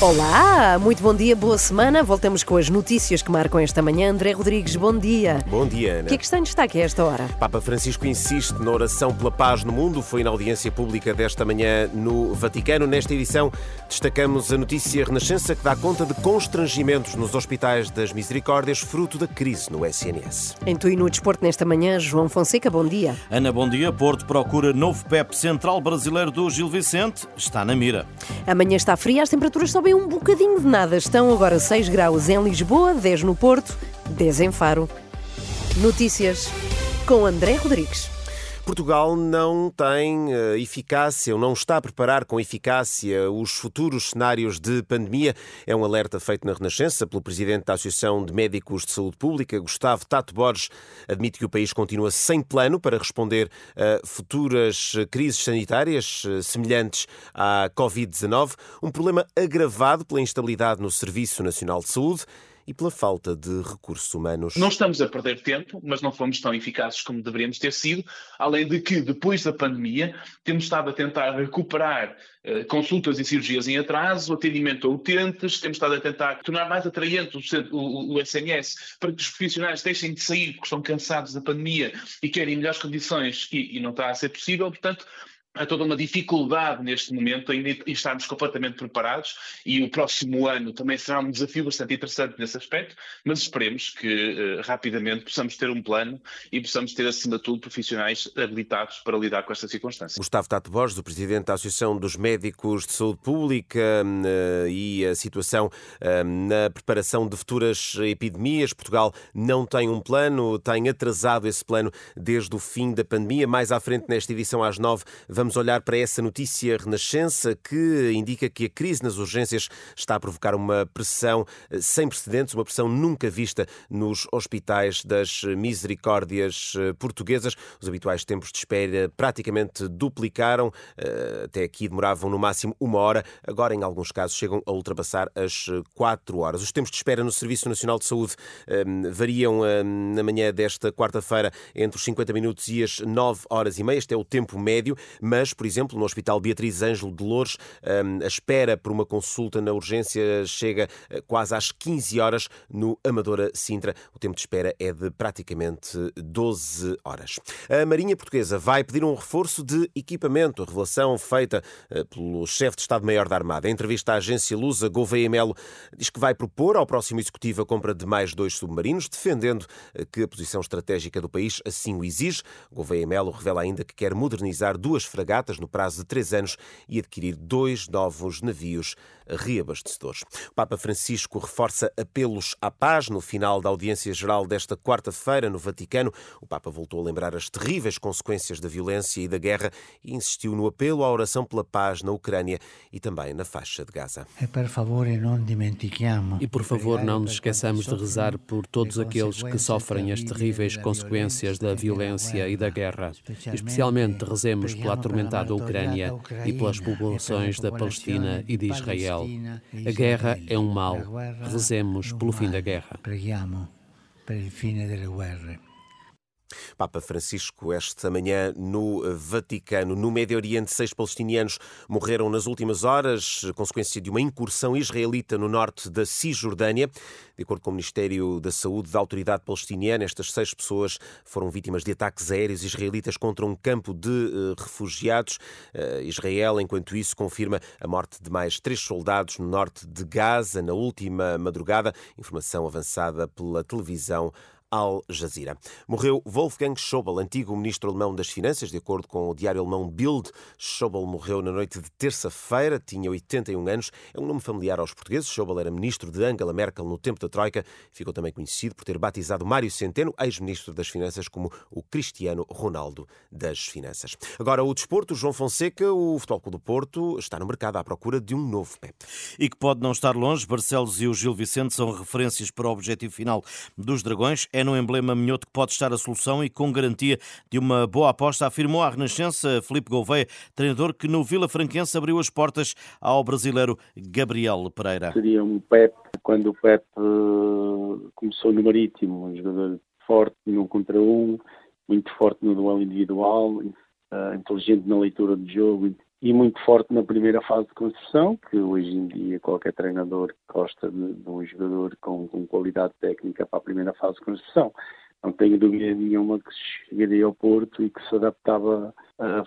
Olá, muito bom dia, boa semana. Voltamos com as notícias que marcam esta manhã. André Rodrigues, bom dia. Bom dia, Ana. O que é que está em destaque a esta hora? Papa Francisco insiste na oração pela paz no mundo. Foi na audiência pública desta manhã no Vaticano. Nesta edição, destacamos a notícia Renascença que dá conta de constrangimentos nos hospitais das Misericórdias, fruto da crise no SNS. Em tu e no desporto nesta manhã, João Fonseca, bom dia. Ana, bom dia. Porto procura novo PEP central brasileiro do Gil Vicente. Está na mira. Amanhã está fria, as temperaturas sobem um bocadinho de nada. Estão agora 6 graus em Lisboa, 10 no Porto, 10 em Faro. Notícias com André Rodrigues. Portugal não tem uh, eficácia ou não está a preparar com eficácia os futuros cenários de pandemia. É um alerta feito na Renascença pelo presidente da Associação de Médicos de Saúde Pública, Gustavo Tato Borges. Admite que o país continua sem plano para responder a futuras crises sanitárias uh, semelhantes à Covid-19, um problema agravado pela instabilidade no Serviço Nacional de Saúde e pela falta de recursos humanos. Não estamos a perder tempo, mas não fomos tão eficazes como deveríamos ter sido, além de que, depois da pandemia, temos estado a tentar recuperar eh, consultas e cirurgias em atraso, atendimento a utentes, temos estado a tentar tornar mais atraente o, o, o SNS para que os profissionais deixem de sair porque estão cansados da pandemia e querem melhores condições e, e não está a ser possível, portanto, há toda uma dificuldade neste momento em estarmos completamente preparados e o próximo ano também será um desafio bastante interessante nesse aspecto, mas esperemos que uh, rapidamente possamos ter um plano e possamos ter, acima de tudo, profissionais habilitados para lidar com esta circunstância. Gustavo Tato Borges, o Presidente da Associação dos Médicos de Saúde Pública uh, e a situação uh, na preparação de futuras epidemias. Portugal não tem um plano, tem atrasado esse plano desde o fim da pandemia. Mais à frente, nesta edição às nove, vamos Vamos olhar para essa notícia renascença que indica que a crise nas urgências está a provocar uma pressão eh, sem precedentes, uma pressão nunca vista nos hospitais das misericórdias eh, portuguesas. Os habituais tempos de espera praticamente duplicaram, eh, até aqui demoravam no máximo uma hora, agora em alguns casos chegam a ultrapassar as quatro horas. Os tempos de espera no Serviço Nacional de Saúde variam na manhã desta quarta-feira entre os 50 minutos e as 9 horas e meia. Este é o tempo médio, mas, por exemplo, no Hospital Beatriz Ângelo de Loures, hum, a espera por uma consulta na urgência chega eh, quase às 15 horas no Amadora Sintra. O tempo de espera é de praticamente 12 horas. A Marinha Portuguesa vai pedir um reforço de equipamento, revelação feita eh, pelo chefe de Estado-Maior da Armada. Em entrevista à agência Lusa, Gouveia Melo diz que vai propor ao próximo executivo a compra de mais dois submarinos, defendendo eh, que a posição estratégica do país assim o exige. Gouveia Melo revela ainda que quer modernizar duas fragatas fragatas no prazo de três anos e adquirir dois novos navios reabastecedores. O Papa Francisco reforça apelos à paz no final da audiência geral desta quarta-feira no Vaticano. O Papa voltou a lembrar as terríveis consequências da violência e da guerra e insistiu no apelo à oração pela paz na Ucrânia e também na faixa de Gaza. E por favor, não nos esqueçamos de rezar por todos aqueles que sofrem as terríveis consequências da violência e da guerra. Especialmente rezemos pela atormentada Ucrânia e pelas populações da Palestina e de Israel. A guerra é um mal. Rezemos pelo fim da guerra. Papa Francisco, esta manhã no Vaticano. No Médio Oriente, seis palestinianos morreram nas últimas horas, consequência de uma incursão israelita no norte da Cisjordânia. De acordo com o Ministério da Saúde da Autoridade Palestiniana, estas seis pessoas foram vítimas de ataques aéreos israelitas contra um campo de uh, refugiados. Uh, Israel, enquanto isso, confirma a morte de mais três soldados no norte de Gaza na última madrugada. Informação avançada pela televisão Al Jazeera. Morreu Wolfgang Schäuble, antigo ministro alemão das Finanças, de acordo com o diário alemão Bild. Schäuble morreu na noite de terça-feira, tinha 81 anos. É um nome familiar aos portugueses. Schäuble era ministro de Angela Merkel no tempo da Troika. Ficou também conhecido por ter batizado Mário Centeno, ex-ministro das Finanças, como o Cristiano Ronaldo das Finanças. Agora, o desporto, João Fonseca, o Futebol Clube do Porto, está no mercado à procura de um novo PEP. E que pode não estar longe. Barcelos e o Gil Vicente são referências para o objetivo final dos Dragões. É no emblema minhoto que pode estar a solução e com garantia de uma boa aposta, afirmou a Renascença Felipe Gouveia, treinador que no Vila Franquense abriu as portas ao brasileiro Gabriel Pereira. Seria um Pep, quando o Pep uh, começou no Marítimo, um jogador forte no contra um, muito forte no duelo individual, uh, inteligente na leitura do jogo e muito forte na primeira fase de construção, que hoje em dia qualquer treinador gosta de, de um jogador com, com qualidade técnica para a primeira fase de construção. Não tenho dúvida nenhuma que chegaria ao Porto e que se adaptava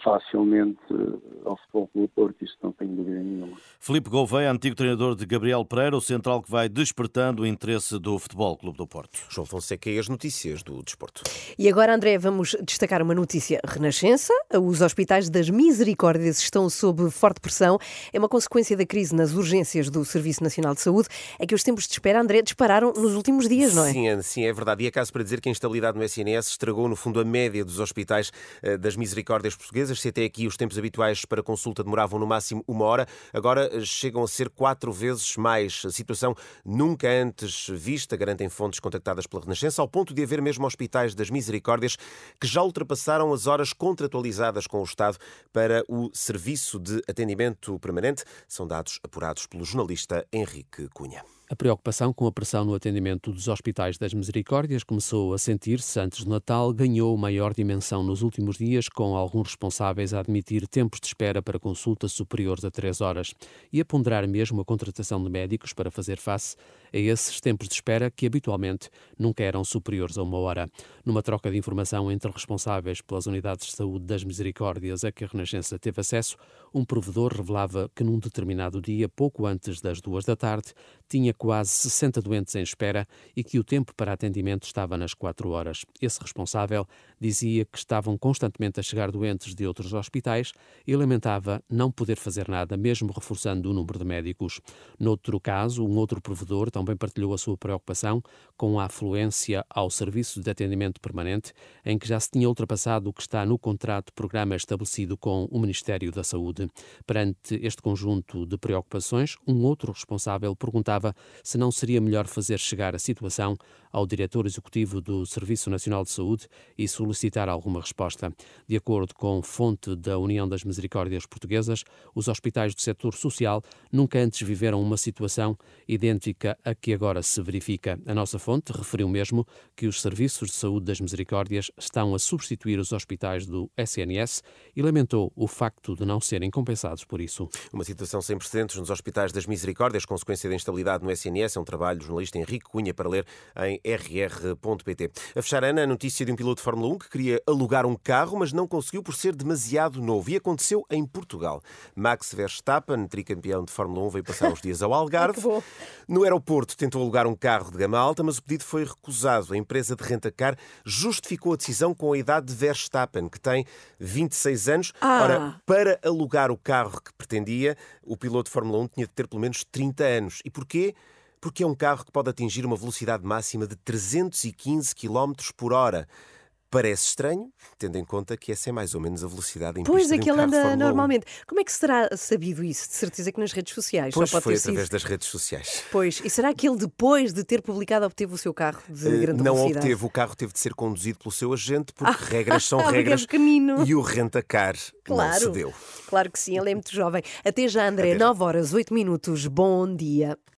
facilmente uh, ao futebol do Porto, isso não tenho dúvida nenhuma. Felipe Gouveia, antigo treinador de Gabriel Pereira, o central que vai despertando o interesse do Futebol Clube do Porto. João Fonseca e as notícias do desporto. E agora, André, vamos destacar uma notícia renascença. Os hospitais das Misericórdias estão sob forte pressão. É uma consequência da crise nas urgências do Serviço Nacional de Saúde. É que os tempos de espera, André, dispararam nos últimos dias, não é? Sim, é, sim, é verdade. E é caso para dizer que a instabilidade no SNS estragou, no fundo, a média dos hospitais eh, das misericórdias portuguesas. Se até aqui os tempos habituais para consulta demoravam no máximo uma hora, agora eh, chegam a ser quatro vezes mais. A situação nunca antes vista, garantem fontes contactadas pela Renascença, ao ponto de haver mesmo hospitais das misericórdias que já ultrapassaram as horas contratualizadas com o Estado para o serviço de atendimento permanente. São dados apurados pelo jornalista Henrique Cunha. A preocupação com a pressão no atendimento dos hospitais das Misericórdias começou a sentir-se antes do Natal, ganhou maior dimensão nos últimos dias, com alguns responsáveis a admitir tempos de espera para consultas superiores a três horas e a ponderar mesmo a contratação de médicos para fazer face a esses tempos de espera que habitualmente nunca eram superiores a uma hora. Numa troca de informação entre responsáveis pelas unidades de saúde das Misericórdias a que a Renascença teve acesso, um provedor revelava que num determinado dia, pouco antes das duas da tarde, tinha quase 60 doentes em espera e que o tempo para atendimento estava nas quatro horas. Esse responsável dizia que estavam constantemente a chegar doentes de outros hospitais e lamentava não poder fazer nada, mesmo reforçando o número de médicos. Noutro caso, um outro provedor também partilhou a sua preocupação com a afluência ao serviço de atendimento permanente, em que já se tinha ultrapassado o que está no contrato programa estabelecido com o Ministério da Saúde. Perante este conjunto de preocupações, um outro responsável perguntava se não seria melhor fazer chegar a situação ao diretor executivo do Serviço Nacional de Saúde e solicitar alguma resposta. De acordo com fonte da União das Misericórdias Portuguesas, os hospitais do setor social nunca antes viveram uma situação idêntica a que agora se verifica. A nossa fonte referiu mesmo que os serviços de saúde das Misericórdias estão a substituir os hospitais do SNS e lamentou o facto de não serem compensados por isso. Uma situação sem precedentes nos hospitais das Misericórdias, consequência da instabilidade no SNS, é um trabalho do jornalista Henrique Cunha para ler em rr.pt. A fechar, Ana, a notícia de um piloto de Fórmula 1 que queria alugar um carro, mas não conseguiu por ser demasiado novo. E aconteceu em Portugal. Max Verstappen, tricampeão de Fórmula 1, veio passar uns dias ao Algarve. No aeroporto tentou alugar um carro de gama alta, mas o pedido foi recusado. A empresa de rentacar justificou a decisão com a idade de Verstappen, que tem 26 anos. Ah. Ora, para alugar o carro que pretendia, o piloto de Fórmula 1 tinha de ter pelo menos 30 anos. E porquê? porque é um carro que pode atingir uma velocidade máxima de 315 km por hora. Parece estranho, tendo em conta que essa é mais ou menos a velocidade em Pois, é que ele anda normalmente. Como é que será sabido isso? De certeza que nas redes sociais. Pois foi através sido. das redes sociais. Pois, e será que ele depois de ter publicado obteve o seu carro de Eh, grande não velocidade? obteve, o carro teve de ser conduzido pelo seu agente, porque regras são é regras. pequenino. E o rentacar não Claro. cedeu. Claro que sim, ele é muito jovem. Até já, André, Até já. 9 horas, 8 minutos. Bom dia.